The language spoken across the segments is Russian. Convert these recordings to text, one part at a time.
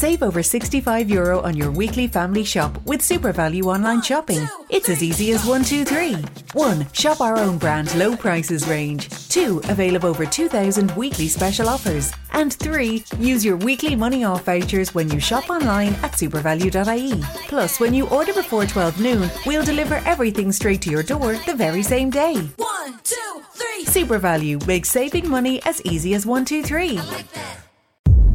Save over 65 euro on your weekly family shop with Super Value online shopping. It's as easy as one, two, three. One, shop our own brand low prices range. Two, avail of over 2,000 weekly special offers. And three, use your weekly money off vouchers when you shop online at supervalue.ie. Plus, when you order before 12 noon, we'll deliver everything straight to your door the very same day. One, two, three. Super Value makes saving money as easy as one, two, three.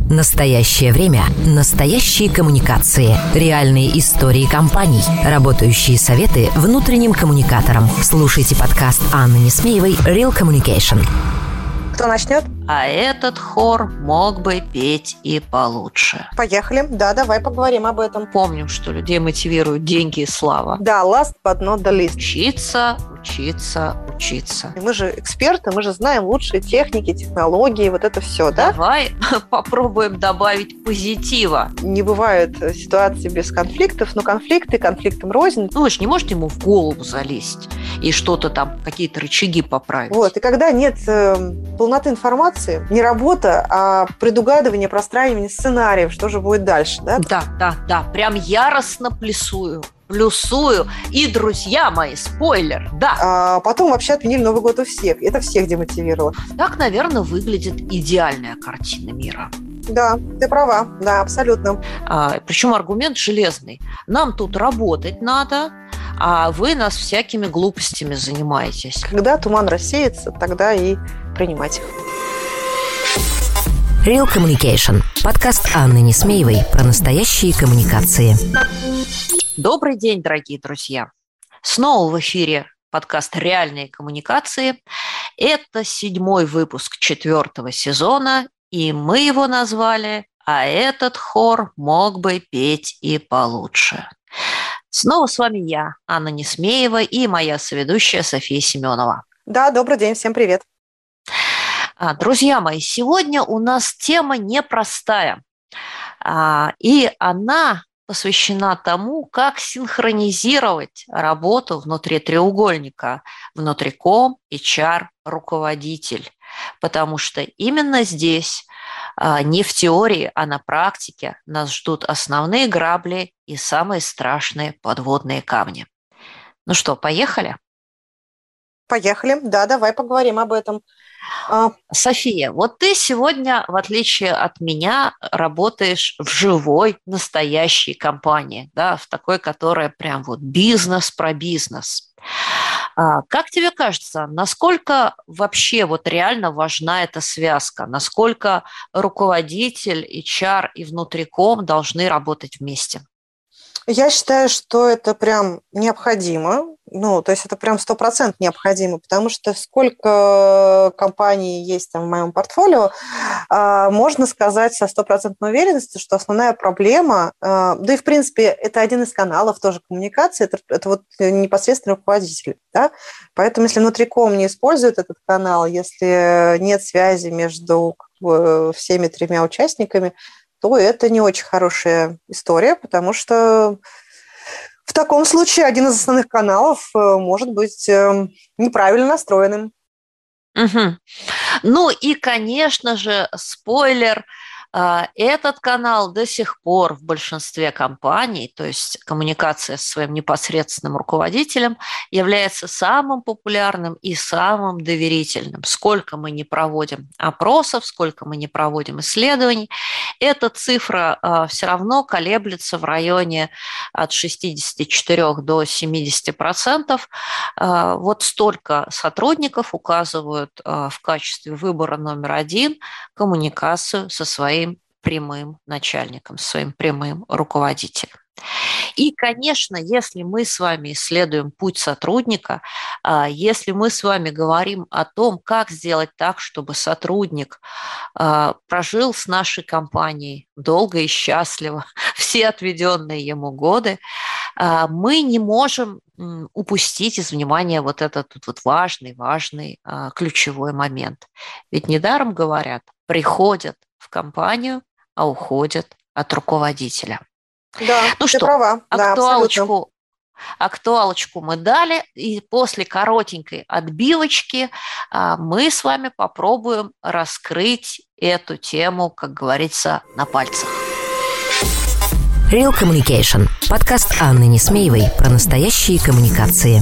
Настоящее время. Настоящие коммуникации. Реальные истории компаний. Работающие советы внутренним коммуникаторам. Слушайте подкаст Анны Несмеевой «Real Communication». Кто начнет? А этот хор мог бы петь и получше. Поехали. Да, давай поговорим об этом. Помним, что людей мотивируют деньги и слава. Да, last but not the least. Учиться, учиться, учиться. Мы же эксперты, мы же знаем лучшие техники, технологии, вот это все, да? Давай попробуем добавить позитива. Не бывает ситуации без конфликтов, но конфликты конфликтам рознь. Ну, вы же не можете ему в голову залезть и что-то там, какие-то рычаги поправить. Вот, и когда нет э, полноты информации, не работа, а предугадывание, простраивание сценариев, что же будет дальше, да? Да, да, да, прям яростно плюсую плюсую. И, друзья мои, спойлер, да. А потом вообще отменили Новый год у всех. Это всех демотивировало. Так, наверное, выглядит идеальная картина мира. Да, ты права, да, абсолютно. А, причем аргумент железный. Нам тут работать надо, а вы нас всякими глупостями занимаетесь. Когда туман рассеется, тогда и принимать их. Real Communication. Подкаст Анны Несмеевой про настоящие коммуникации. Добрый день, дорогие друзья. Снова в эфире подкаст «Реальные коммуникации». Это седьмой выпуск четвертого сезона, и мы его назвали «А этот хор мог бы петь и получше». Снова с вами я, Анна Несмеева, и моя соведущая София Семенова. Да, добрый день, всем привет. А, друзья мои, сегодня у нас тема непростая, а, и она посвящена тому, как синхронизировать работу внутри треугольника, внутриком, HR, руководитель. Потому что именно здесь, а, не в теории, а на практике нас ждут основные грабли и самые страшные подводные камни. Ну что, поехали? Поехали. Да, давай поговорим об этом. А, София, вот ты сегодня, в отличие от меня, работаешь в живой, настоящей компании, да, в такой, которая прям вот бизнес про бизнес. А, как тебе кажется, насколько вообще вот реально важна эта связка? Насколько руководитель, HR и внутриком должны работать вместе? Я считаю, что это прям необходимо. Ну, то есть это прям сто процентов необходимо, потому что сколько компаний есть там в моем портфолио, а, можно сказать со стопроцентной уверенностью, что основная проблема, а, да и в принципе это один из каналов тоже коммуникации, это, это вот непосредственно руководитель, да? Поэтому если внутриком не использует этот канал, если нет связи между всеми тремя участниками, то это не очень хорошая история, потому что в таком случае один из основных каналов э, может быть э, неправильно настроенным. Угу. Ну и, конечно же, спойлер – этот канал до сих пор в большинстве компаний, то есть коммуникация с своим непосредственным руководителем, является самым популярным и самым доверительным. Сколько мы не проводим опросов, сколько мы не проводим исследований, эта цифра а, все равно колеблется в районе от 64 до 70 процентов. А, вот столько сотрудников указывают в качестве выбора номер один коммуникацию со своим прямым начальником, своим прямым руководителем. И, конечно, если мы с вами исследуем путь сотрудника, а, если мы с вами говорим о том, как сделать так, чтобы сотрудник а, прожил с нашей компанией долго и счастливо все отведенные ему годы, а, мы не можем упустить из внимания вот этот вот важный, важный ключевой момент. Ведь недаром говорят, приходят в компанию а уходят от руководителя. Да, ну ты что, права. актуалочку, да, актуалочку мы дали, и после коротенькой отбивочки а, мы с вами попробуем раскрыть эту тему, как говорится, на пальцах. Real Communication. Подкаст Анны Несмеевой про настоящие коммуникации.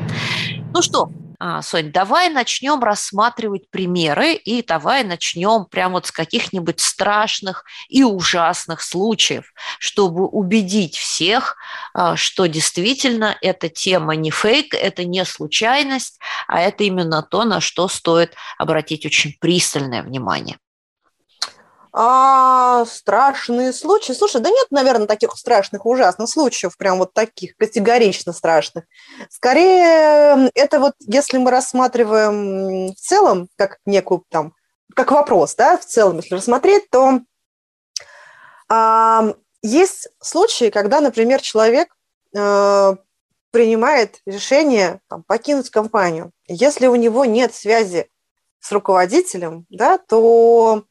Ну что, а, Сонь, давай начнем рассматривать примеры и давай начнем прямо вот с каких-нибудь страшных и ужасных случаев, чтобы убедить всех, а, что действительно эта тема не фейк, это не случайность, а это именно то, на что стоит обратить очень пристальное внимание. А, страшные случаи. Слушай, да нет, наверное, таких страшных, ужасных случаев, прям вот таких категорично страшных. Скорее, это вот если мы рассматриваем в целом, как некую там, как вопрос, да, в целом, если рассмотреть, то а, есть случаи, когда, например, человек а, принимает решение там, покинуть компанию. Если у него нет связи с руководителем, да, то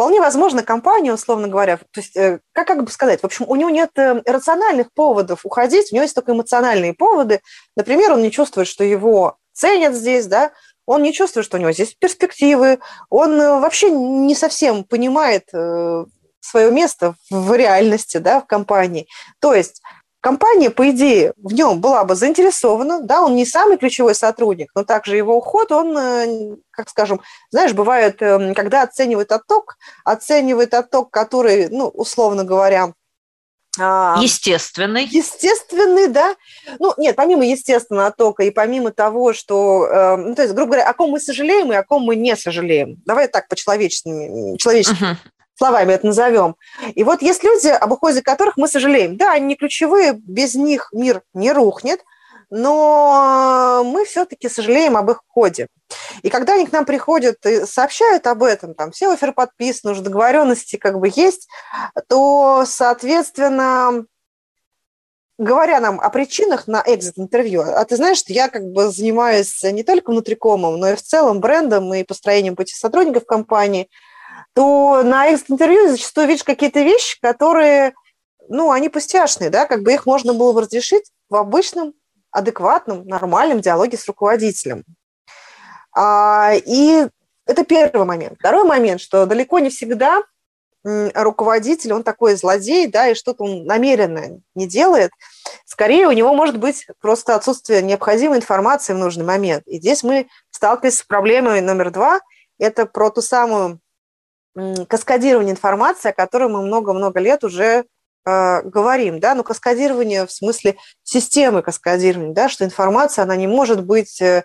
Вполне возможно, компания, условно говоря, то есть, э, как, как бы сказать, в общем, у него нет э, рациональных поводов уходить, у него есть только эмоциональные поводы. Например, он не чувствует, что его ценят здесь, да, он не чувствует, что у него здесь перспективы, он э, вообще не совсем понимает свое место в реальности, да, в компании. То есть компания, по идее, в нем была бы заинтересована, да, он не самый ключевой сотрудник, но также его уход, он, э, как скажем, знаешь, бывает, эм, когда оценивает отток, оценивает отток, который, ну, условно говоря, а, Естественный. Естественный, да. Ну, нет, помимо естественного оттока и помимо того, что, э, ну, то есть, грубо говоря, о ком мы сожалеем и о ком мы не сожалеем. Давай так по-человечески, человечески uh-huh словами это назовем. И вот есть люди, об уходе которых мы сожалеем. Да, они не ключевые, без них мир не рухнет, но мы все-таки сожалеем об их уходе. И когда они к нам приходят и сообщают об этом, там все оферы подписаны, уже договоренности как бы есть, то, соответственно, говоря нам о причинах на экзит-интервью, а ты знаешь, что я как бы занимаюсь не только внутрикомом, но и в целом брендом и построением пути сотрудников компании – то на экс-интервью зачастую видишь какие-то вещи, которые, ну, они пустяшные, да, как бы их можно было бы разрешить в обычном, адекватном, нормальном диалоге с руководителем. А, и это первый момент. Второй момент, что далеко не всегда руководитель, он такой злодей, да, и что-то он намеренно не делает. Скорее, у него может быть просто отсутствие необходимой информации в нужный момент. И здесь мы сталкиваемся с проблемой номер два. Это про ту самую каскадирование информации, о которой мы много-много лет уже э, говорим, да, но каскадирование в смысле системы каскадирования, да, что информация, она не может быть э,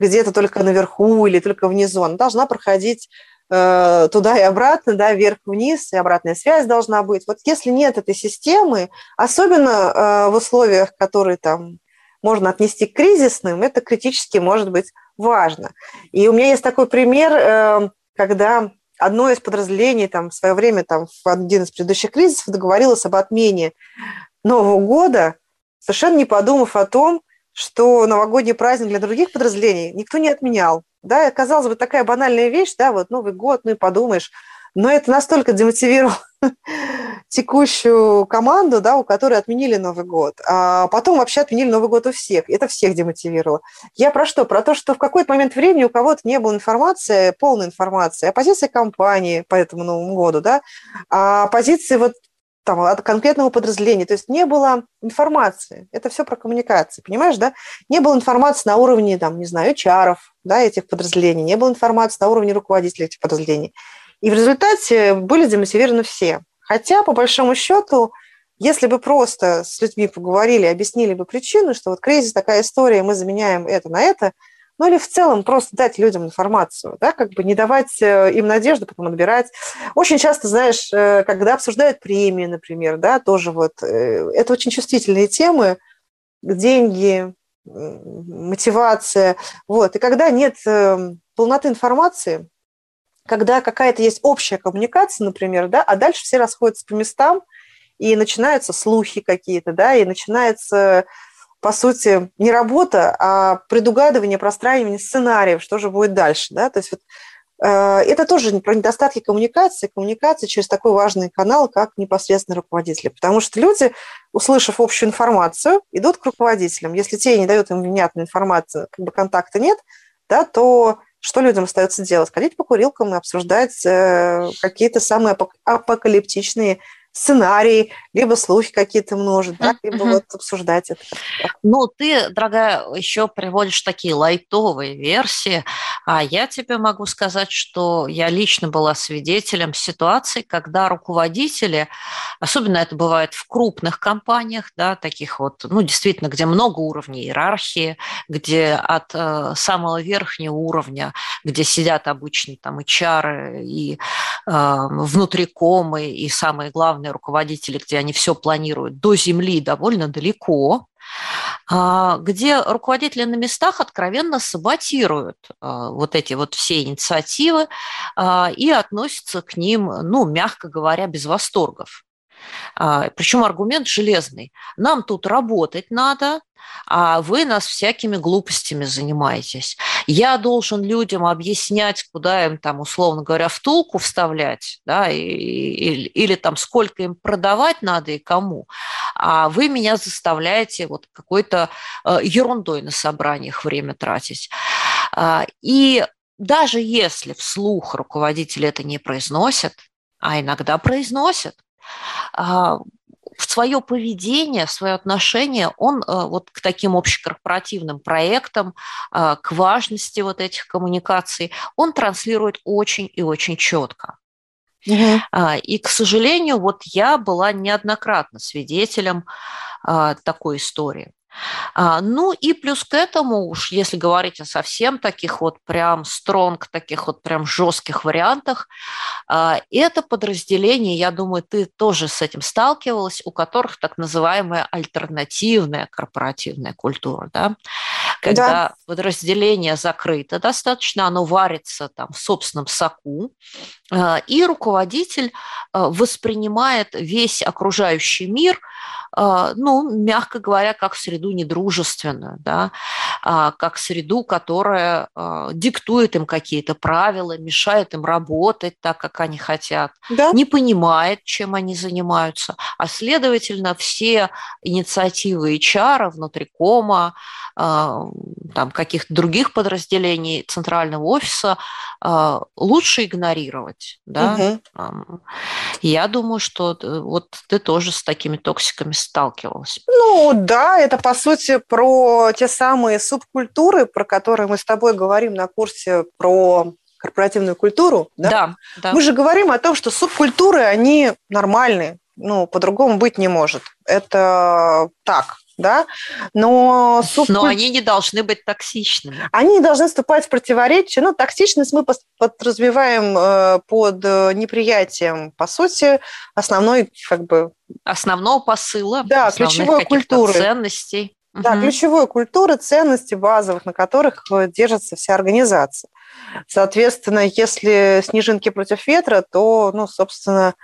где-то только наверху или только внизу, она должна проходить э, туда и обратно, да, вверх-вниз, и обратная связь должна быть. Вот если нет этой системы, особенно э, в условиях, которые там можно отнести к кризисным, это критически может быть важно. И у меня есть такой пример, э, когда одно из подразделений там, в свое время, там, в один из предыдущих кризисов, договорилось об отмене Нового года, совершенно не подумав о том, что новогодний праздник для других подразделений никто не отменял. Да, казалось бы, такая банальная вещь, да, вот Новый год, ну и подумаешь, но это настолько демотивировало текущую команду, да, у которой отменили Новый год. А потом вообще отменили Новый год у всех. Это всех демотивировало. Я про что? Про то, что в какой-то момент времени у кого-то не было информации, полной информации о позиции компании по этому Новому году, да, о позиции вот там, от конкретного подразделения. То есть не было информации. Это все про коммуникации, понимаешь, да? Не было информации на уровне, там, не знаю, HR, да, этих подразделений, не было информации на уровне руководителей этих подразделений. И в результате были демотивированы все. Хотя, по большому счету, если бы просто с людьми поговорили, объяснили бы причину, что вот кризис такая история, мы заменяем это на это, ну или в целом просто дать людям информацию, да, как бы не давать э, им надежду, потом отбирать. Очень часто, знаешь, э, когда обсуждают премии, например, да, тоже вот, э, это очень чувствительные темы, деньги, мотивация, вот, и когда нет полноты информации, когда какая-то есть общая коммуникация, например, да, а дальше все расходятся по местам, и начинаются слухи какие-то, да, и начинается, по сути, не работа, а предугадывание, простраивание сценариев, что же будет дальше, да, то есть вот э, это тоже про недостатки коммуникации, коммуникации через такой важный канал, как непосредственно руководители. Потому что люди, услышав общую информацию, идут к руководителям. Если те не дают им внятную информацию, как бы контакта нет, да, то что людям остается делать? Ходить по курилкам и обсуждать э, какие-то самые апокалиптичные сценарии, либо слухи какие-то множить, да, либо вот обсуждать это. Ну, ты, дорогая, еще приводишь такие лайтовые версии, а я тебе могу сказать, что я лично была свидетелем ситуации, когда руководители, особенно это бывает в крупных компаниях, да, таких вот, ну, действительно, где много уровней иерархии, где от э, самого верхнего уровня, где сидят обычно там HR и э, внутрикомы, и самые главные руководители, где они все планируют, до земли довольно далеко, а, где руководители на местах откровенно саботируют а, вот эти вот все инициативы а, и относятся к ним, ну, мягко говоря, без восторгов. Причем аргумент железный. Нам тут работать надо, а вы нас всякими глупостями занимаетесь. Я должен людям объяснять, куда им там, условно говоря, втулку вставлять, да, и, или, или там сколько им продавать надо и кому, а вы меня заставляете вот какой-то э, ерундой на собраниях время тратить. А, и даже если вслух руководители это не произносят, а иногда произносят, а, свое поведение, свое отношение он э, вот к таким общекорпоративным проектам, э, к важности вот этих коммуникаций, он транслирует очень и очень четко. Угу. И, к сожалению, вот я была неоднократно свидетелем а, такой истории. А, ну и плюс к этому уж, если говорить о совсем таких вот прям стронг, таких вот прям жестких вариантах, а, это подразделение, я думаю, ты тоже с этим сталкивалась, у которых так называемая альтернативная корпоративная культура, да? когда да. подразделение закрыто достаточно, оно варится там в собственном соку, а, и руководитель воспринимает весь окружающий мир – ну, мягко говоря, как среду недружественную, да, а, как среду, которая а, диктует им какие-то правила, мешает им работать так, как они хотят, да. не понимает, чем они занимаются, а следовательно, все инициативы HR внутри кома, там каких-то других подразделений центрального офиса лучше игнорировать, да. Угу. Я думаю, что э, вот ты тоже с такими токсиками сталкивалась? Ну да, это по сути про те самые субкультуры, про которые мы с тобой говорим на курсе про корпоративную культуру. Да? Да, да. Мы же говорим о том, что субкультуры, они нормальные, ну, по-другому быть не может. Это так, да, но... Субкуль... Но они не должны быть токсичными. Они не должны вступать в противоречие. Ну, токсичность мы подразумеваем э, под э, неприятием, по сути, основной, как бы... Основного посыла, да, ключевой культуры. ценностей. Да, угу. ключевой культуры, ценности базовых, на которых э, держится вся организация. Соответственно, если снежинки против ветра, то, ну, собственно,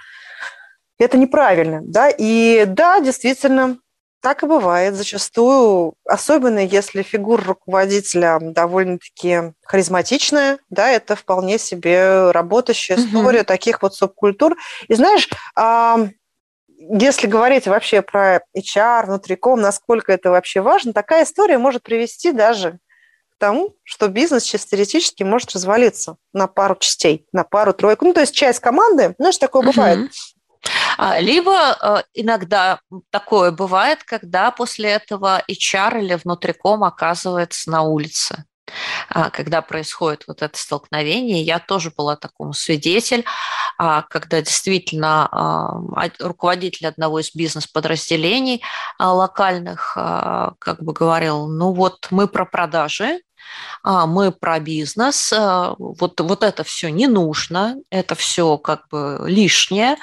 это неправильно, да, и да, действительно, так и бывает зачастую, особенно если фигура руководителя довольно-таки харизматичная, да, это вполне себе работающая угу. история таких вот субкультур. И знаешь, если говорить вообще про HR, внутриком, насколько это вообще важно, такая история может привести даже к тому, что бизнес чисто теоретически может развалиться на пару частей, на пару-тройку. Ну, то есть часть команды, знаешь, такое бывает. А, либо э, иногда такое бывает, когда после этого HR или внутриком оказывается на улице. а, когда происходит вот это столкновение. Я тоже была такому свидетель, а, когда действительно руководитель одного из бизнес-подразделений локальных как бы говорил, ну вот мы про продажи, а мы про бизнес, вот, вот это все не нужно, это все как бы лишнее.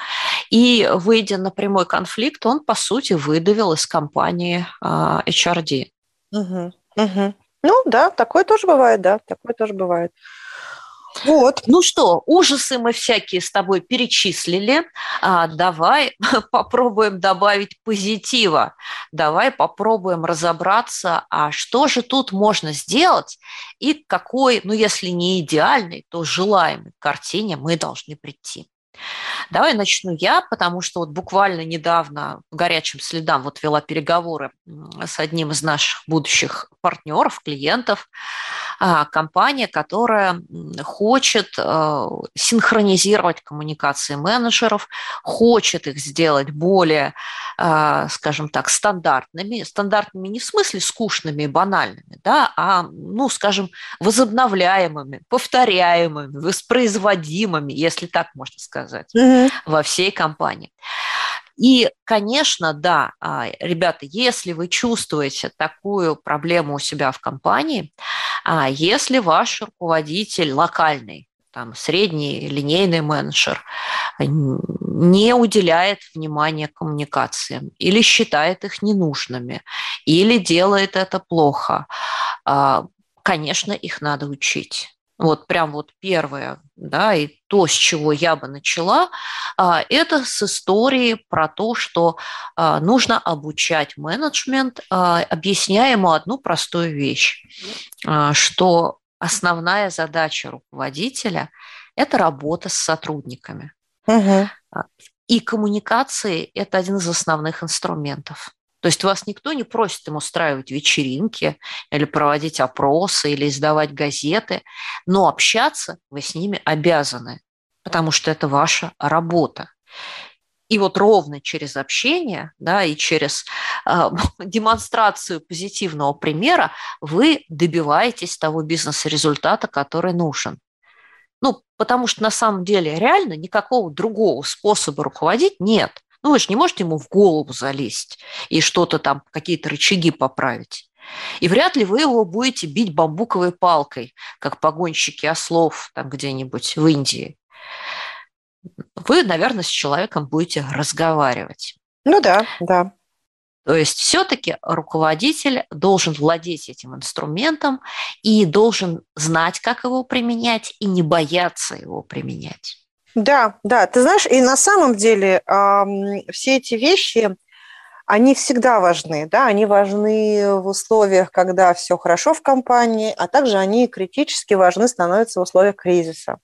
И выйдя на прямой конфликт, он, по сути, выдавил из компании а, HRD. Угу, угу. Ну да, такое тоже бывает, да, такое тоже бывает. Вот. Ну что, ужасы мы всякие с тобой перечислили. А, давай попробуем добавить позитива. Давай попробуем разобраться, а что же тут можно сделать и к какой, ну если не идеальной, то желаемой картине мы должны прийти. Давай начну я, потому что вот буквально недавно горячим следам вот вела переговоры с одним из наших будущих партнеров, клиентов, компания, которая хочет э, синхронизировать коммуникации менеджеров, хочет их сделать более, э, скажем так, стандартными, стандартными не в смысле скучными и банальными, да, а, ну, скажем, возобновляемыми, повторяемыми, воспроизводимыми, если так можно сказать, mm-hmm. во всей компании. И, конечно, да, а, ребята, если вы чувствуете такую проблему у себя в компании, а если ваш руководитель локальный, там, средний линейный менеджер не уделяет внимания коммуникациям или считает их ненужными, или делает это плохо, а, конечно, их надо учить. Вот прям вот первое, да, и то, с чего я бы начала, а, это с истории про то, что а, нужно обучать менеджмент, а, объясняя ему одну простую вещь, что основная задача руководителя – это работа с сотрудниками. Угу. И коммуникации – это один из основных инструментов. То есть вас никто не просит им устраивать вечеринки или проводить опросы или издавать газеты, но общаться вы с ними обязаны, потому что это ваша работа. И вот ровно через общение, да, и через э, демонстрацию позитивного примера вы добиваетесь того бизнес-результата, который нужен. Ну, потому что на самом деле реально никакого другого способа руководить нет. Ну, вы же не можете ему в голову залезть и что-то там, какие-то рычаги поправить. И вряд ли вы его будете бить бамбуковой палкой, как погонщики ослов там где-нибудь в Индии. Вы, наверное, с человеком будете разговаривать. Ну да, да. То есть все-таки руководитель должен владеть этим инструментом и должен знать, как его применять, и не бояться его применять. Да, да, ты знаешь, и на самом деле э, все эти вещи, они всегда важны, да, они важны в условиях, когда все хорошо в компании, а также они критически важны становятся в условиях кризиса.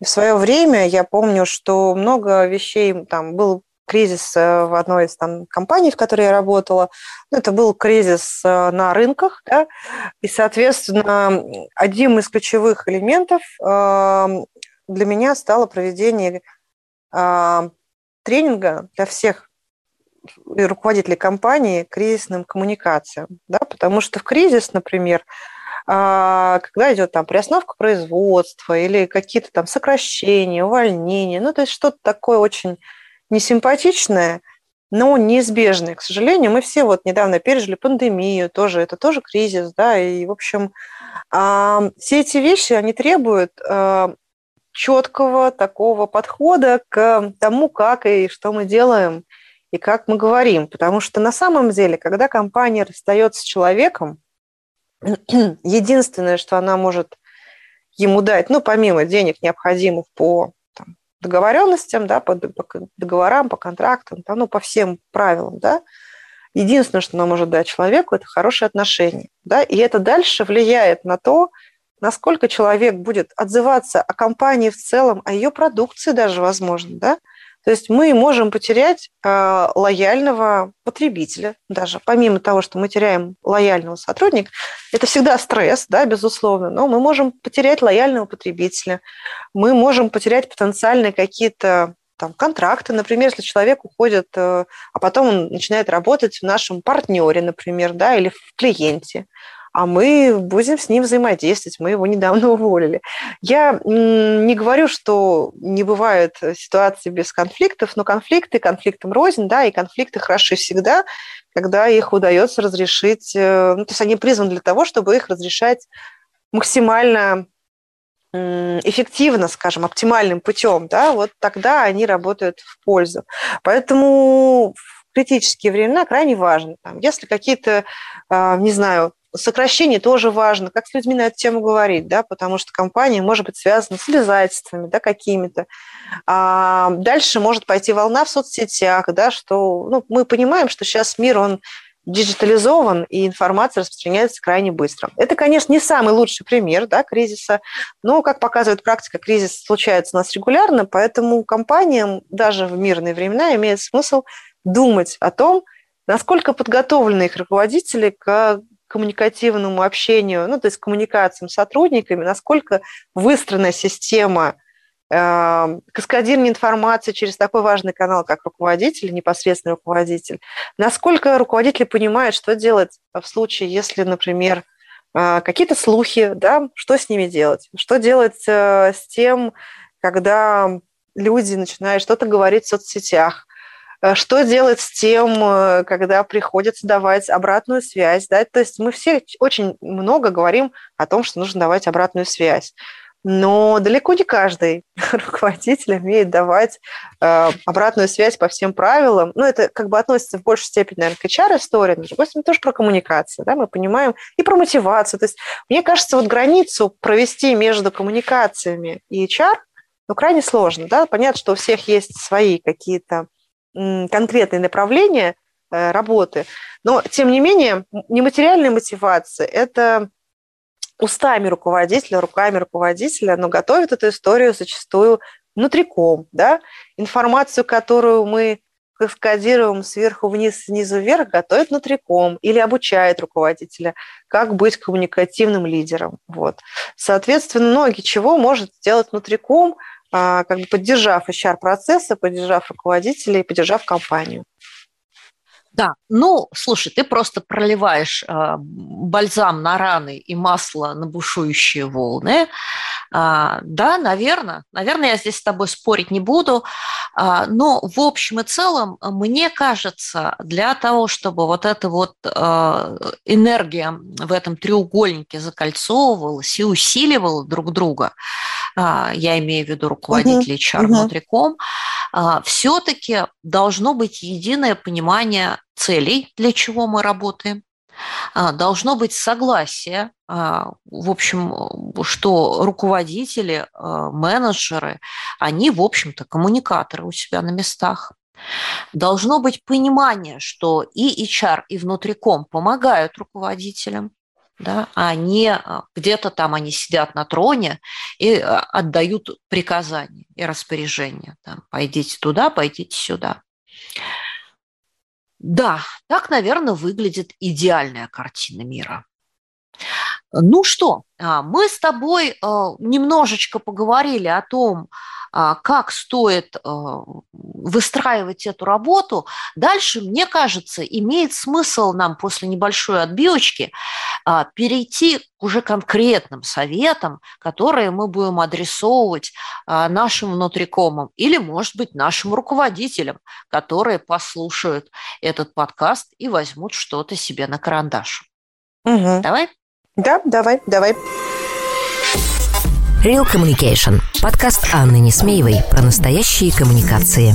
И в свое время я помню, что много вещей, там был кризис э, в одной из там, компаний, в которой я работала. Ну, это был кризис э, на рынках, да, и, соответственно, одним из ключевых элементов для меня стало проведение э, тренинга для всех руководителей компании кризисным коммуникациям, да, потому что в кризис, например, э, когда идет там приостановка производства или какие-то там сокращения, увольнения, ну, то есть что-то такое очень несимпатичное, но неизбежное. К сожалению, мы все вот недавно пережили пандемию, тоже это тоже кризис, да, и, в общем, э, все эти вещи, они требуют четкого такого подхода к тому, как и что мы делаем, и как мы говорим. Потому что на самом деле, когда компания расстается с человеком, единственное, что она может ему дать, ну, помимо денег, необходимых по там, договоренностям, да, по, по договорам, по контрактам, там, ну, по всем правилам, да, единственное, что она может дать человеку, это хорошие отношения, да, и это дальше влияет на то, насколько человек будет отзываться о компании в целом, о ее продукции даже, возможно, да, то есть мы можем потерять э, лояльного потребителя даже, помимо того, что мы теряем лояльного сотрудника, это всегда стресс, да, безусловно, но мы можем потерять лояльного потребителя, мы можем потерять потенциальные какие-то там, контракты, например, если человек уходит, э, а потом он начинает работать в нашем партнере, например, да, или в клиенте а мы будем с ним взаимодействовать. Мы его недавно уволили. Я не говорю, что не бывает ситуации без конфликтов, но конфликты конфликтом рознь, да, и конфликты хороши всегда, когда их удается разрешить, э, ну, то есть они призваны для того, чтобы их разрешать максимально эффективно, скажем, оптимальным путем, да, вот тогда они работают в пользу. Поэтому в критические времена крайне важно. Там, если какие-то, а, не знаю, сокращение тоже важно, как с людьми на эту тему говорить, да, потому что компания может быть связана с обязательствами, да, какими-то. А дальше может пойти волна в соцсетях, да, что ну, мы понимаем, что сейчас мир, он диджитализован, и информация распространяется крайне быстро. Это, конечно, не самый лучший пример да, кризиса, но, как показывает практика, кризис случается у нас регулярно, поэтому компаниям даже в мирные времена имеет смысл думать о том, насколько подготовлены их руководители к коммуникативному общению, ну, то есть коммуникациям с сотрудниками, насколько выстроена система э, каскадирования информации через такой важный канал, как руководитель, непосредственный руководитель, насколько руководители понимают, что делать в случае, если, например, э, какие-то слухи, да, что с ними делать, что делать э, с тем, когда люди начинают что-то говорить в соцсетях, что делать с тем, э, когда приходится давать обратную связь? Да? То есть мы все очень много говорим о том, что нужно давать обратную связь. Но далеко не каждый руководитель умеет давать э, обратную связь по всем правилам. Ну, это как бы относится в большей степени, наверное, к HR-истории, но, стороны, тоже про коммуникацию, да, мы понимаем, и про мотивацию. То есть, мне кажется, вот границу провести между коммуникациями и HR, ну, крайне сложно, да, понятно, что у всех есть свои какие-то конкретные направления э, работы. Но, тем не менее, нематериальная мотивация – это устами руководителя, руками руководителя, но готовит эту историю зачастую внутриком, да, информацию, которую мы каскадируем сверху вниз, снизу вверх, готовит внутриком или обучает руководителя, как быть коммуникативным лидером. Вот. Соответственно, многие чего может сделать внутриком – как бы поддержав HR-процессы, поддержав руководителей, поддержав компанию. Да, ну, слушай, ты просто проливаешь э, бальзам на раны и масло на бушующие волны. А, да, наверное, наверное, я здесь с тобой спорить не буду, а, но в общем и целом мне кажется, для того, чтобы вот эта вот а, энергия в этом треугольнике закольцовывалась и усиливала друг друга, а, я имею в виду руководителей HR внутриком, все-таки должно быть единое понимание целей, для чего мы работаем, должно быть согласие, в общем, что руководители, менеджеры, они, в общем-то, коммуникаторы у себя на местах. Должно быть понимание, что и HR, и внутриком помогают руководителям, да, а не а, где-то там они сидят на троне и а, отдают приказания и распоряжения. Там, пойдите туда, пойдите сюда. Да, так, наверное, выглядит идеальная картина мира. Ну что, а, мы с тобой немножечко поговорили о том, а, как стоит а, выстраивать эту работу, дальше, мне кажется, имеет смысл нам после небольшой отбивочки а, перейти к уже конкретным советам, которые мы будем адресовывать нашим внутрикомам или, может быть, нашим руководителям, которые послушают этот подкаст и возьмут что-то себе на карандаш. Угу. Давай? Да, давай, давай. Real Communication. Подкаст Анны Несмеевой про настоящие коммуникации.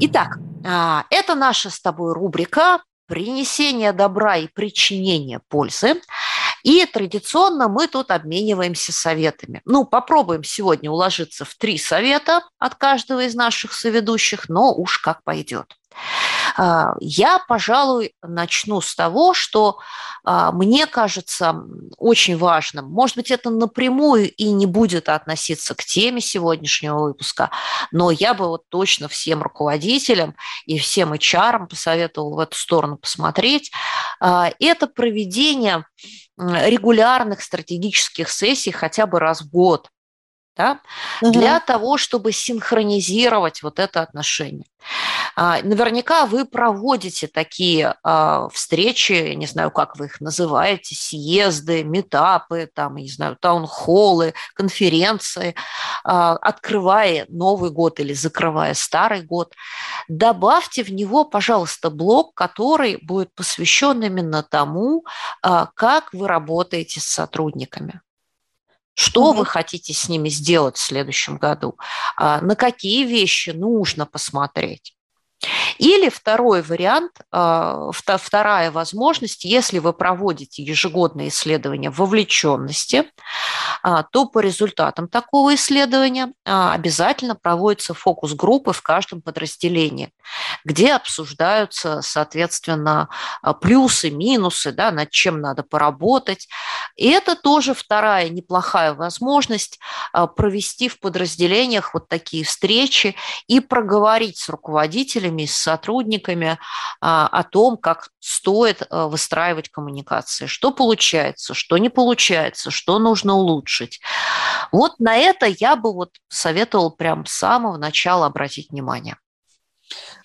Итак, а, это наша с тобой рубрика принесение добра и причинение пользы. И традиционно мы тут обмениваемся советами. Ну, попробуем сегодня уложиться в три совета от каждого из наших соведущих, но уж как пойдет. А, я, пожалуй, начну с того, что а, мне кажется очень важным, может быть, это напрямую и не будет относиться к теме сегодняшнего выпуска, но я бы вот точно всем руководителям и всем HR посоветовала в эту сторону посмотреть. А, это проведение регулярных стратегических сессий хотя бы раз в год да, угу. для того, чтобы синхронизировать вот это отношение. А, наверняка вы проводите такие а, встречи, я не знаю, как вы их называете, съезды, метапы, там, не знаю, таунхоллы, конференции, а, открывая Новый год или закрывая Старый год. Добавьте в него, пожалуйста, блок, который будет посвящен именно тому, как вы работаете с сотрудниками. Что угу. вы хотите с ними сделать в следующем году? На какие вещи нужно посмотреть? Или второй вариант, а, вторая возможность, если вы проводите ежегодные исследования вовлеченности, а, то по результатам такого исследования а, обязательно проводятся фокус-группы в каждом подразделении, где обсуждаются, соответственно, плюсы, минусы, да, над чем надо поработать. И это тоже вторая неплохая возможность провести в подразделениях вот такие встречи и проговорить с руководителями, с сотрудниками а, о том, как стоит а, выстраивать коммуникации, что получается, что не получается, что нужно улучшить. Вот на это я бы вот советовал прям с самого начала обратить внимание.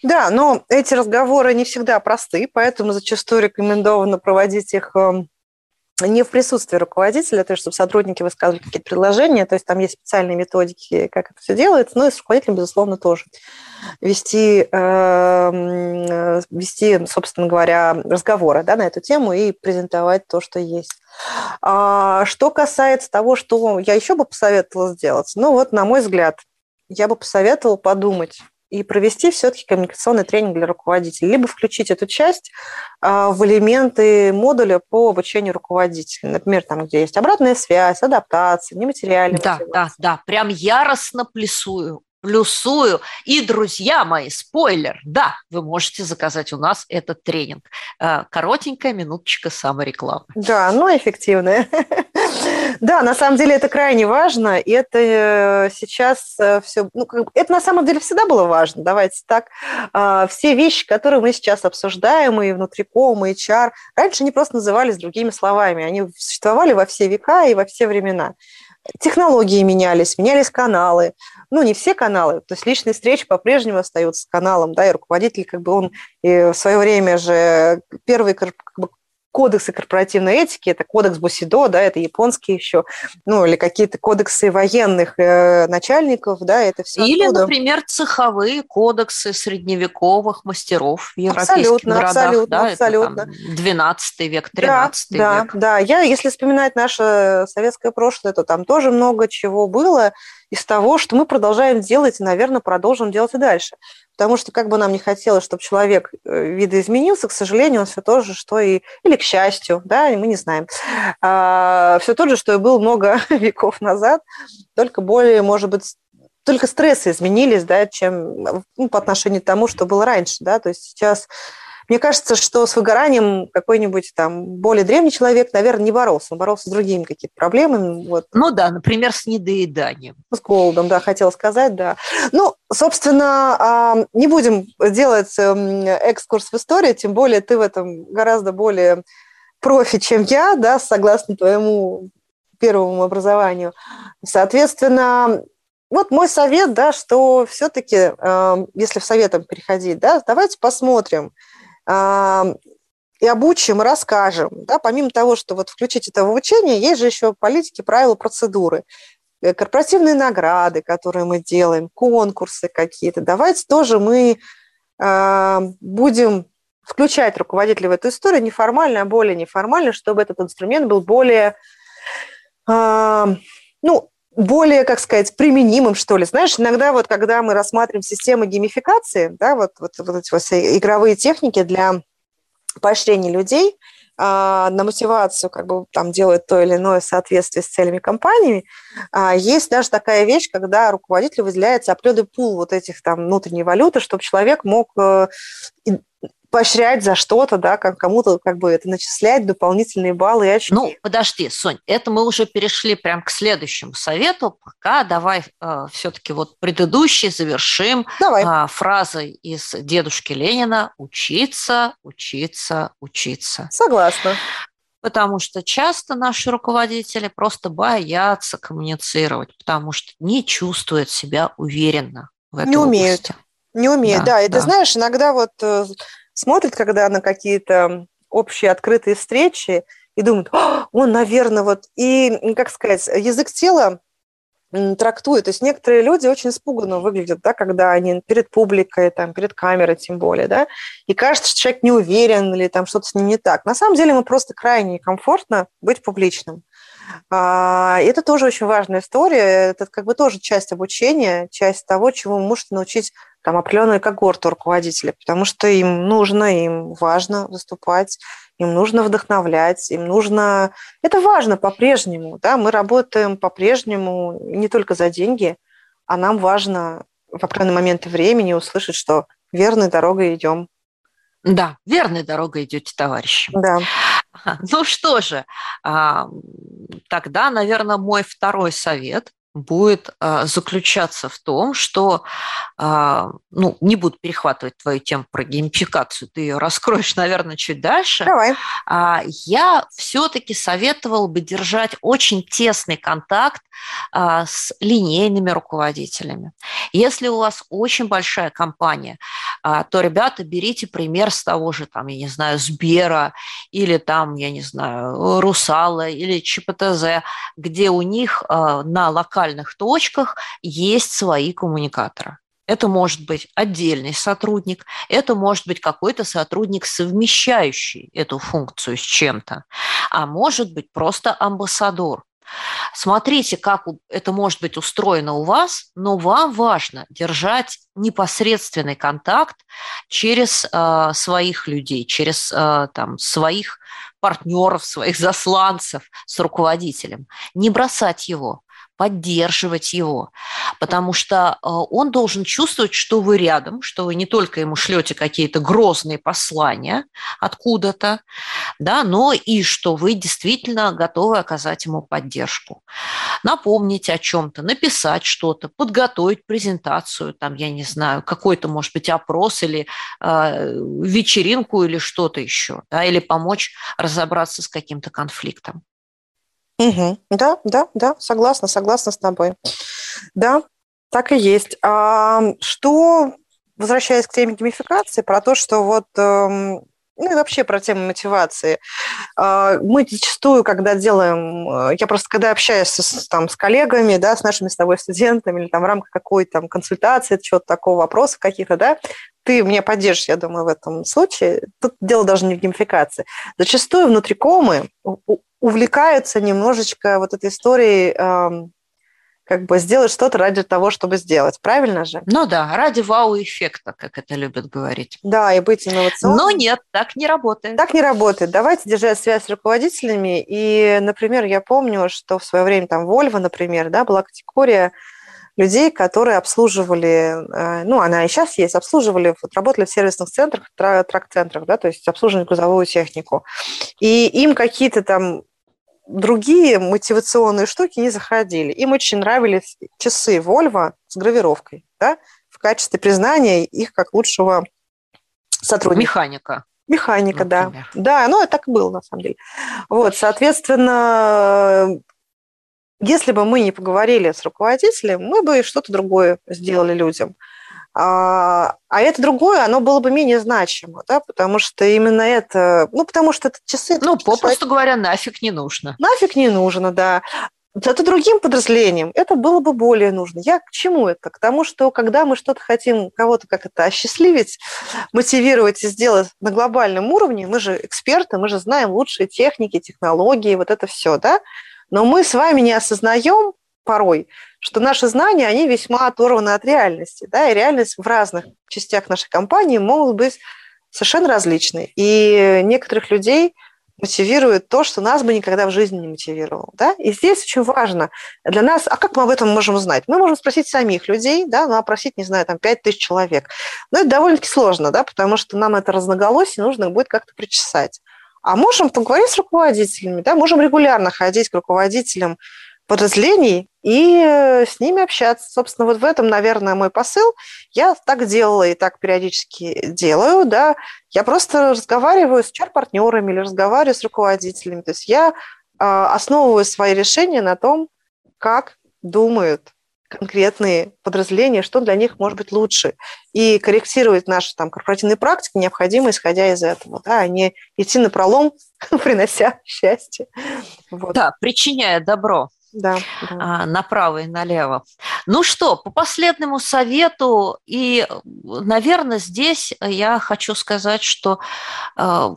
Да, но эти разговоры не всегда просты, поэтому зачастую рекомендовано проводить их эм, не в присутствии руководителя, то есть чтобы сотрудники высказывали какие-то предложения, то есть там есть специальные методики, как это все делается, но и с руководителем, безусловно, тоже вести, э, вести собственно говоря, разговоры да, на эту тему и презентовать то, что есть. А, что касается того, что я еще бы посоветовала сделать, ну вот, на мой взгляд, я бы посоветовала подумать, и провести все-таки коммуникационный тренинг для руководителей, либо включить эту часть а, в элементы модуля по обучению руководителя. Например, там, где есть обратная связь, адаптация, нематериальная Да, да, да, прям яростно плюсую плюсую. И, друзья мои, спойлер, да, вы можете заказать у нас этот тренинг. А, коротенькая минуточка саморекламы. Да, но эффективная. Да, на самом деле это крайне важно, и это э, сейчас э, все, ну, это на самом деле всегда было важно, давайте так. А, все вещи, которые мы сейчас обсуждаем, и внутриком, и HR, раньше они просто назывались другими словами, они существовали во все века и во все времена. Технологии менялись, менялись каналы, ну, не все каналы, то есть личные встречи по-прежнему остаются каналом, да, и руководитель, как бы он и в свое время же первый как бы, кодексы корпоративной этики, это кодекс Бусидо, да, это японский еще, ну, или какие-то кодексы военных э, начальников, да, это все Или, оттуда. например, цеховые кодексы средневековых мастеров в европейских абсолютно, городах, абсолютно, да, абсолютно. это там 12 век, 13 да, век. Да, да, я, если вспоминать наше советское прошлое, то там тоже много чего было из того, что мы продолжаем делать и, наверное, продолжим делать и дальше. Потому что как бы нам не хотелось, чтобы человек э, видоизменился, к сожалению, он все то же, что и... Или к счастью, да, мы не знаем. А, все то же, что и был много веков назад, только более, может быть, только стрессы изменились, да, чем ну, по отношению к тому, что было раньше, да, то есть сейчас мне кажется, что с выгоранием какой-нибудь там более древний человек, наверное, не боролся. Он боролся с другими какими-то проблемами. Вот. Ну да, например, с недоеданием. С голодом, да, хотела сказать, да. Ну, собственно, а, не будем делать эм, экскурс в историю, тем более ты в этом гораздо более профи, чем я, да, согласно твоему первому образованию. Соответственно, вот мой совет, да, что все-таки, эм, если в советом переходить, да, давайте посмотрим, и обучим, и расскажем. Да? Помимо того, что вот включить это в обучение, есть же еще политики, правила, процедуры э, корпоративные награды, которые мы делаем, конкурсы какие-то. Давайте тоже мы будем включать руководителей в эту историю неформально, а более неформально, чтобы этот инструмент был более, ну, более, как сказать, применимым, что ли. Знаешь, иногда вот, когда мы рассматриваем системы геймификации, да, вот, вот, вот эти вот игровые техники для поощрения людей, а, на мотивацию как бы там делают то или иное соответствие с целями компании. А, есть даже такая вещь, когда руководитель выделяется определенный пул вот этих там внутренней валюты, чтобы человек мог э, поощрять за что-то, да, как кому-то как бы это начислять дополнительные баллы и очки. Ну, подожди, Сонь, это мы уже перешли прям к следующему совету. Пока давай э, все-таки вот предыдущий завершим давай. Э, фразой из дедушки Ленина «учиться, учиться, учиться». Согласна. Потому что часто наши руководители просто боятся коммуницировать, потому что не чувствуют себя уверенно в этой не умеют. области. Не умеет, да. да. И да. ты знаешь, иногда вот смотрит, когда на какие-то общие открытые встречи, и думают, он, наверное, вот... И, как сказать, язык тела трактует. То есть некоторые люди очень испуганно выглядят, да, когда они перед публикой, там, перед камерой тем более, да, и кажется, что человек не уверен или там что-то с ним не так. На самом деле ему просто крайне комфортно быть публичным. А, это тоже очень важная история. Это как бы тоже часть обучения, часть того, чего вы можете научить там определенную когорту руководителей, потому что им нужно, им важно выступать, им нужно вдохновлять, им нужно... Это важно по-прежнему, да, мы работаем по-прежнему не только за деньги, а нам важно в определенный момент времени услышать, что верной дорогой идем. Да, верной дорогой идете, товарищи. Да. Ну что же, а, тогда, наверное, мой второй совет будет а, заключаться в том, что, а, ну, не буду перехватывать твою тему про геймификацию, ты ее раскроешь, наверное, чуть дальше. Давай. А, я все-таки советовала бы держать очень тесный контакт с линейными руководителями. Если у вас очень большая компания, то, ребята, берите пример с того же, там, я не знаю, Сбера или там, я не знаю, Русала или ЧПТЗ, где у них на локальных точках есть свои коммуникаторы. Это может быть отдельный сотрудник, это может быть какой-то сотрудник, совмещающий эту функцию с чем-то, а может быть просто амбассадор. Смотрите, как это может быть устроено у вас, но вам важно держать непосредственный контакт через э, своих людей, через э, там, своих партнеров, своих засланцев с руководителем. Не бросать его поддерживать его, потому что э, он должен чувствовать, что вы рядом, что вы не только ему шлете какие-то грозные послания откуда-то, да, но и что вы действительно готовы оказать ему поддержку. Напомнить о чем-то, написать что-то, подготовить презентацию, там, я не знаю, какой-то, может быть, опрос или э, вечеринку или что-то еще, да, или помочь разобраться с каким-то конфликтом. Угу. Да, да, да, согласна, согласна с тобой. Да, так и есть. А что, возвращаясь к теме геймификации, про то, что вот эм, ну и вообще про тему мотивации. А, мы зачастую, когда делаем, э, я просто когда общаюсь с, там, с коллегами, да, с нашими с тобой студентами или там в рамках какой-то консультации, чего-то такого, вопросов каких-то, да, ты меня поддержишь, я думаю, в этом случае. Тут дело даже не в геймификации. Зачастую внутри комы увлекаются немножечко вот этой историей как бы сделать что-то ради того, чтобы сделать. Правильно же? Ну да, ради вау-эффекта, как это любят говорить. Да, и быть инновационным. Но нет, так не работает. Так не работает. Давайте держать связь с руководителями. И, например, я помню, что в свое время там Вольва, например, да, была категория людей, которые обслуживали, э, ну, она и сейчас есть, обслуживали, вот, работали в сервисных центрах, трак-центрах, да, то есть обслуживали грузовую технику. И им какие-то там другие мотивационные штуки не заходили. Им очень нравились часы Volvo с гравировкой, да, в качестве признания их как лучшего сотрудника. Механика. Механика, Например. да. Да, ну, это так и было, на самом деле. Вот, соответственно, если бы мы не поговорили с руководителем, мы бы что-то другое сделали людям. А, а это другое, оно было бы менее значимо, да, потому что именно это, ну, потому что это часы... Ну, попросту человек... говоря, нафиг не нужно. Нафиг не нужно, да. Зато другим подразделениям это было бы более нужно. Я к чему это? К тому, что когда мы что-то хотим кого-то как это осчастливить, мотивировать и сделать на глобальном уровне, мы же эксперты, мы же знаем лучшие техники, технологии, вот это все, да? Но мы с вами не осознаем порой, что наши знания, они весьма оторваны от реальности. Да? И реальность в разных частях нашей компании могут быть совершенно различны. И некоторых людей мотивирует то, что нас бы никогда в жизни не мотивировало. Да? И здесь очень важно для нас, а как мы об этом можем узнать? Мы можем спросить самих людей, да, ну, опросить, не знаю, там, 5 тысяч человек. Но это довольно-таки сложно, да, потому что нам это разноголосие нужно будет как-то причесать. А можем поговорить с руководителями, да, можем регулярно ходить к руководителям подразделений и э, с ними общаться. Собственно, вот в этом, наверное, мой посыл. Я так делала и так периодически делаю, да. Я просто разговариваю с чар-партнерами или разговариваю с руководителями. То есть я а, основываю свои решения на том, как думают конкретные подразделения, что для них может быть лучше. И корректировать наши там, корпоративные практики необходимо, исходя из этого, да, а не идти на пролом, принося счастье. Вот. Да, причиняя добро. Да, да. А, направо и налево. Ну что, по последнему совету, и, наверное, здесь я хочу сказать, что э,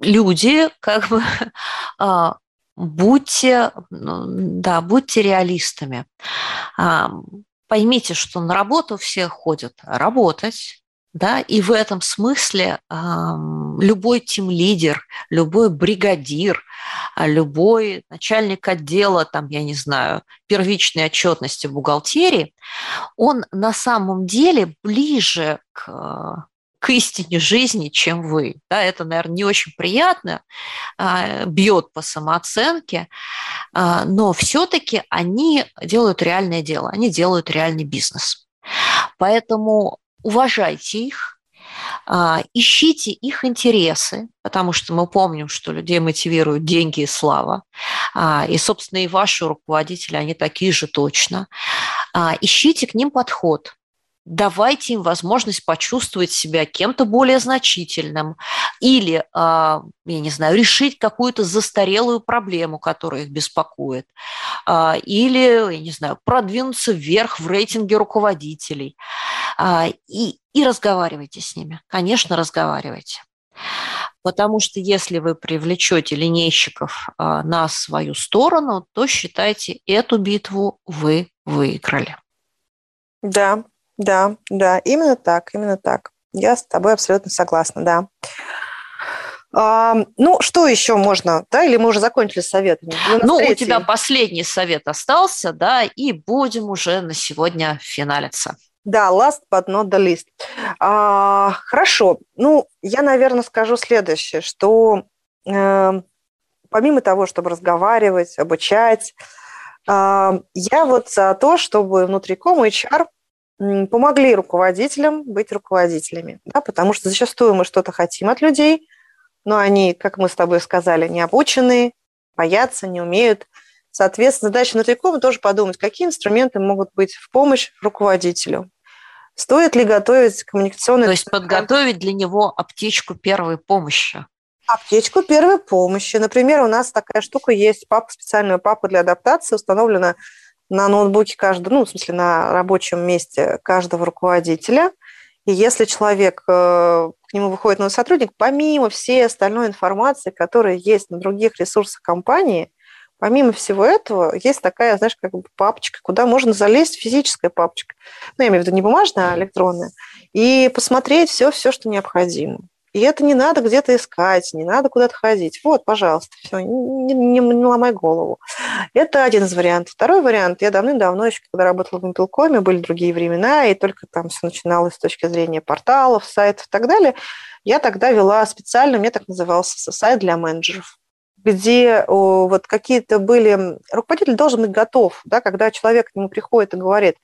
люди как бы э, будьте, ну, да, будьте реалистами. Поймите, что на работу все ходят работать, да, и в этом смысле э, любой тим-лидер, любой бригадир, а любой начальник отдела, там, я не знаю, первичной отчетности в бухгалтерии, он на самом деле ближе к к истине жизни, чем вы. Да, это, наверное, не очень приятно, а, бьет по самооценке, а, но все-таки они делают реальное дело, они делают реальный бизнес. Поэтому уважайте их, а, ищите их интересы, потому что мы помним, что людей мотивируют деньги и слава. А, и, собственно, и ваши руководители, они такие же точно. А, ищите к ним подход давайте им возможность почувствовать себя кем-то более значительным или, а, я не знаю, решить какую-то застарелую проблему, которая их беспокоит, а, или, я не знаю, продвинуться вверх в рейтинге руководителей. А, и, и разговаривайте с ними, конечно, разговаривайте. Потому что если вы привлечете линейщиков на свою сторону, то считайте, эту битву вы выиграли. Да, да, да, именно так, именно так. Я с тобой абсолютно согласна, да. А, ну, что еще можно, да, или мы уже закончили с советами? Ну, у тебя последний совет остался, да, и будем уже на сегодня финалиться. Да, last but not the least. А, хорошо, ну, я, наверное, скажу следующее, что э, помимо того, чтобы разговаривать, обучать, э, я вот за то, чтобы внутри ком HR помогли руководителям быть руководителями, да, потому что зачастую мы что-то хотим от людей, но они, как мы с тобой сказали, не обучены, боятся, не умеют. Соответственно, задача внутрикома тоже подумать, какие инструменты могут быть в помощь руководителю. Стоит ли готовить коммуникационный... То есть подготовить для него аптечку первой помощи. Аптечку первой помощи. Например, у нас такая штука есть, папа, специальная папа для адаптации установлена на ноутбуке каждого, ну, в смысле, на рабочем месте каждого руководителя. И если человек, э, к нему выходит новый сотрудник, помимо всей остальной информации, которая есть на других ресурсах компании, помимо всего этого, есть такая, знаешь, как бы папочка, куда можно залезть, физическая папочка. Ну, я имею в виду не бумажная, а электронная. И посмотреть все, все, что необходимо. И это не надо где-то искать, не надо куда-то ходить. Вот, пожалуйста, все, не, не, не ломай голову. Это один из вариантов. Второй вариант. Я давным-давно еще, когда работала в Мобилкоме, были другие времена, и только там все начиналось с точки зрения порталов, сайтов и так далее. Я тогда вела специально, мне так назывался, сайт для менеджеров где вот какие-то были... Руководитель должен быть готов, да, когда человек к нему приходит и говорит,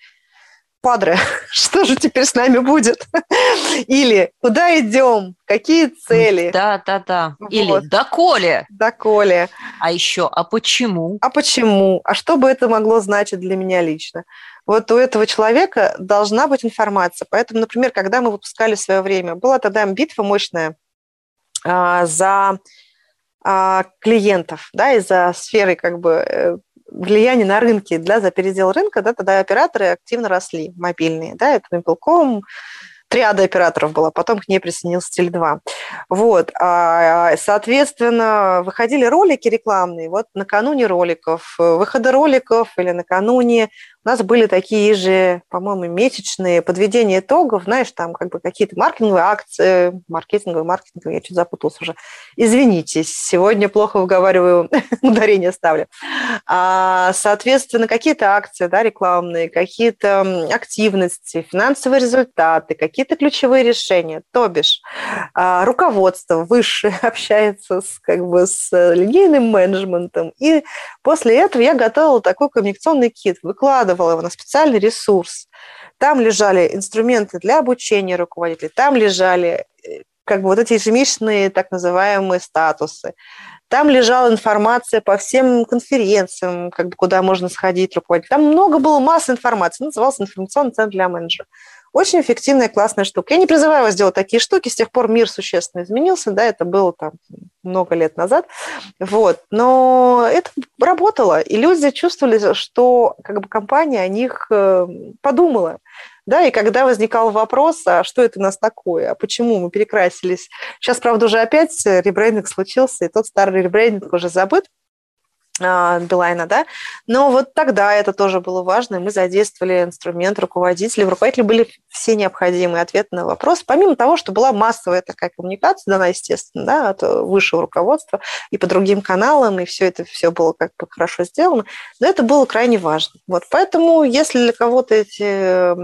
Падре, что же теперь с нами будет? Или куда идем? Какие цели? Да, да, да. Вот. Или доколе. Доколе. А еще, а почему? А почему? А что бы это могло значить для меня лично? Вот у этого человека должна быть информация. Поэтому, например, когда мы выпускали в свое время, была тогда битва мощная а, за а, клиентов, да, и за сферы как бы э, влияние на рынке для за передел рынка, да, тогда операторы активно росли, мобильные, да, это Мобилком, триада операторов была, потом к ней присоединился Теле2. Вот, а, соответственно, выходили ролики рекламные, вот накануне роликов, выхода роликов или накануне у нас были такие же, по-моему, месячные подведения итогов, знаешь, там как бы какие-то маркетинговые акции, маркетинговые, маркетинговые, я чуть запутался уже. Извините, сегодня плохо выговариваю, ударение ставлю. А, соответственно, какие-то акции, да, рекламные, какие-то активности, финансовые результаты, какие-то ключевые решения. То бишь, а, руководство высшее общается с, как бы, с линейным менеджментом. И после этого я готовила такой коммуникационный кит, выкладывала выкладывала его на специальный ресурс. Там лежали инструменты для обучения руководителей, там лежали э, как бы вот эти ежемесячные так называемые статусы. Там лежала информация по всем конференциям, как бы, куда можно сходить, руководить. Там много было массы информации. Назывался информационный центр для менеджера. Очень эффективная, классная штука. Я не призываю вас делать такие штуки, с тех пор мир существенно изменился, да, это было там много лет назад, вот, но это работало, и люди чувствовали, что как бы компания о них э, подумала, да, и когда возникал вопрос, а что это у нас такое, а почему мы перекрасились, сейчас, правда, уже опять ребрендинг случился, и тот старый ребрендинг уже забыт, Билайна, да, но вот тогда это тоже было важно, и мы задействовали инструмент руководителей. В руководителе были все необходимые ответы на вопрос, помимо того, что была массовая такая коммуникация дана, естественно, да, от высшего руководства и по другим каналам, и все это все было как бы хорошо сделано, но это было крайне важно. Вот, поэтому, если для кого-то эти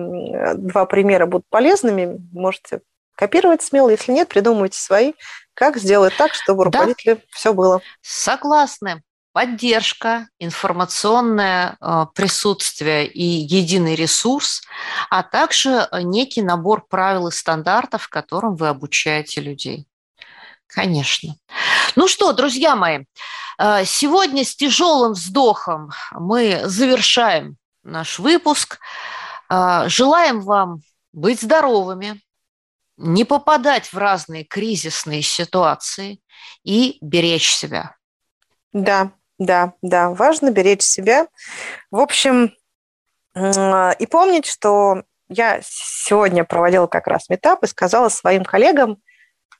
два примера будут полезными, можете копировать смело, если нет, придумывайте свои, как сделать так, чтобы у руководителя да. все было. Согласны поддержка, информационное э, присутствие и единый ресурс, а также э, некий набор правил и стандартов, которым вы обучаете людей. Конечно. Ну что, друзья мои, э, сегодня с тяжелым вздохом мы завершаем наш выпуск. Желаем вам быть здоровыми, не попадать в разные кризисные ситуации и беречь себя. Да, да, да, важно беречь себя. В общем, и помнить, что я сегодня проводила как раз метап и сказала своим коллегам,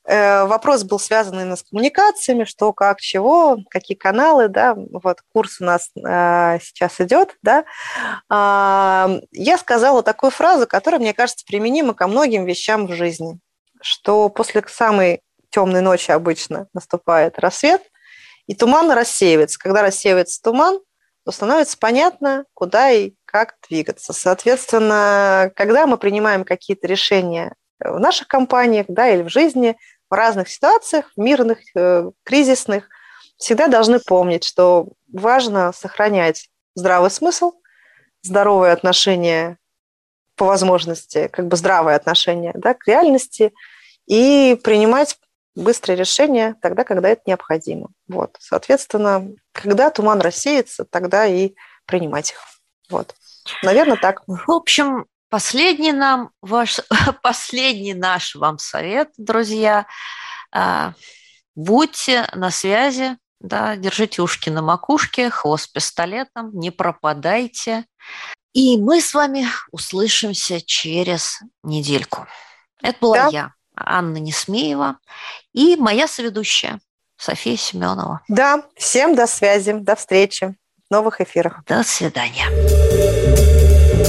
э, вопрос был связан именно с коммуникациями, что, как, чего, какие каналы, да, вот курс у нас э, сейчас идет, да. Э, я сказала такую фразу, которая, мне кажется, применима ко многим вещам в жизни, что после самой темной ночи обычно наступает рассвет – и туман рассеивается. Когда рассеивается туман, то становится понятно, куда и как двигаться. Соответственно, когда мы принимаем какие-то решения в наших компаниях да, или в жизни, в разных ситуациях, мирных, э, кризисных, всегда должны помнить, что важно сохранять здравый смысл, здоровое отношение по возможности, как бы здравое отношение да, к реальности и принимать быстрые решения тогда, когда это необходимо. Вот. Соответственно, когда туман рассеется, тогда и принимать их. Вот. Наверное, так. В общем, последний нам ваш, последний наш вам совет, друзья. А, будьте на связи, да, держите ушки на макушке, хвост пистолетом, не пропадайте. И мы с вами услышимся через недельку. Это была да. я. Анна Несмеева и моя соведущая София Семенова. Да, всем до связи, до встречи в новых эфирах. До свидания.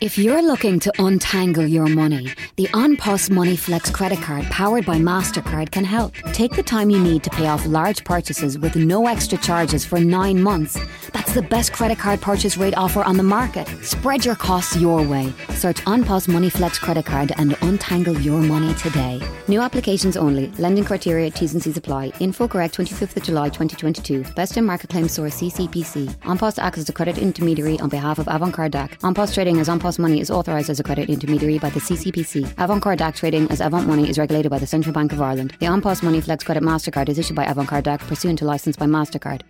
If you're looking to untangle your money, the OnPost Money Flex credit card powered by MasterCard can help. Take the time you need to pay off large purchases with no extra charges for nine months. That's the best credit card purchase rate offer on the market. Spread your costs your way. Search OnPost Money Flex credit card and untangle your money today. New applications only. Lending criteria, T's and C's apply. Info correct 25th of July 2022. Best in market claim source CCPC. OnPost acts as a credit intermediary on behalf of Avantcard DAC. OnPost trading as OnPost Money is authorised as a credit intermediary by the CCPC. Avantcard DAC trading as Avant Money is regulated by the Central Bank of Ireland. The OnPost Money Flex Credit MasterCard is issued by Avantcard DAC pursuant to license by MasterCard.